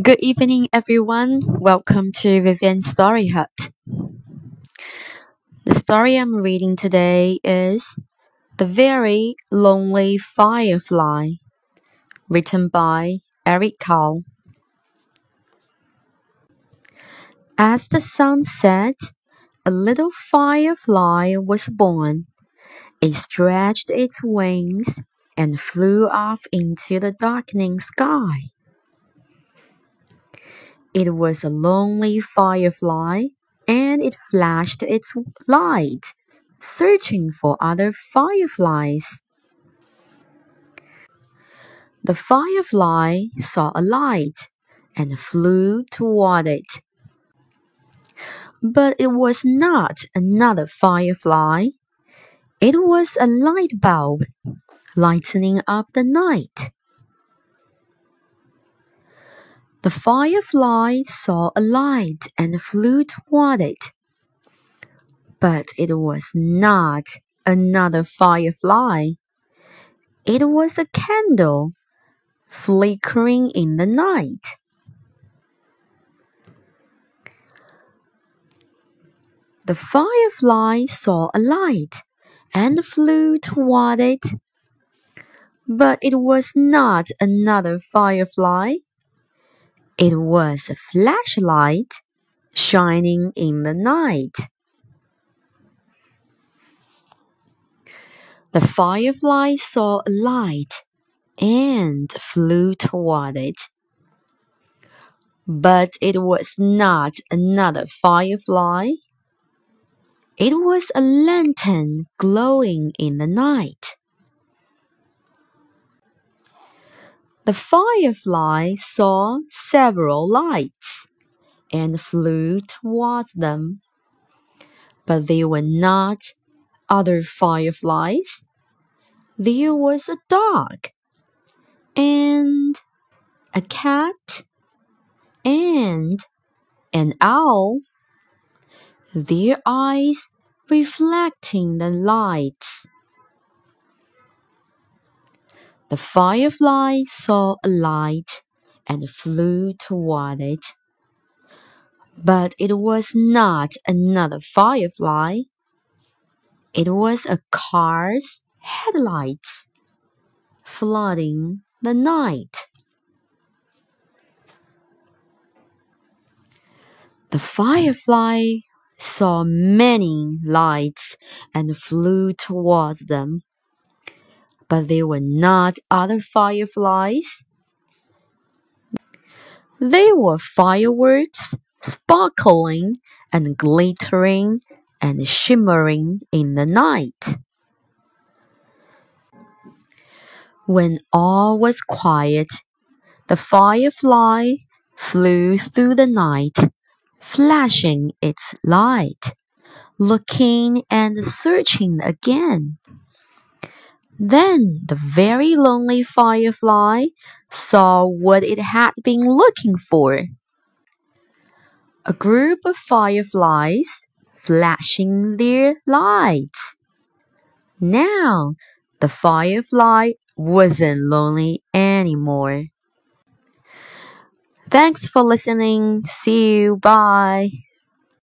Good evening, everyone. Welcome to Vivian's Story Hut. The story I'm reading today is The Very Lonely Firefly, written by Eric Carle. As the sun set, a little firefly was born. It stretched its wings and flew off into the darkening sky. It was a lonely firefly, and it flashed its light, searching for other fireflies. The firefly saw a light and flew toward it. But it was not another firefly. It was a light bulb, lightening up the night. The firefly saw a light and flew toward it. But it was not another firefly. It was a candle flickering in the night. The firefly saw a light and flew toward it. But it was not another firefly. It was a flashlight shining in the night. The firefly saw a light and flew toward it. But it was not another firefly. It was a lantern glowing in the night. The firefly saw several lights and flew toward them. But they were not other fireflies. There was a dog and a cat and an owl, their eyes reflecting the lights. The firefly saw a light and flew toward it. But it was not another firefly. It was a car's headlights flooding the night. The firefly saw many lights and flew towards them but they were not other fireflies. They were fireworks sparkling and glittering and shimmering in the night. When all was quiet, the firefly flew through the night, flashing its light, looking and searching again. Then the very lonely firefly saw what it had been looking for. A group of fireflies flashing their lights. Now the firefly wasn't lonely anymore. Thanks for listening. See you. Bye.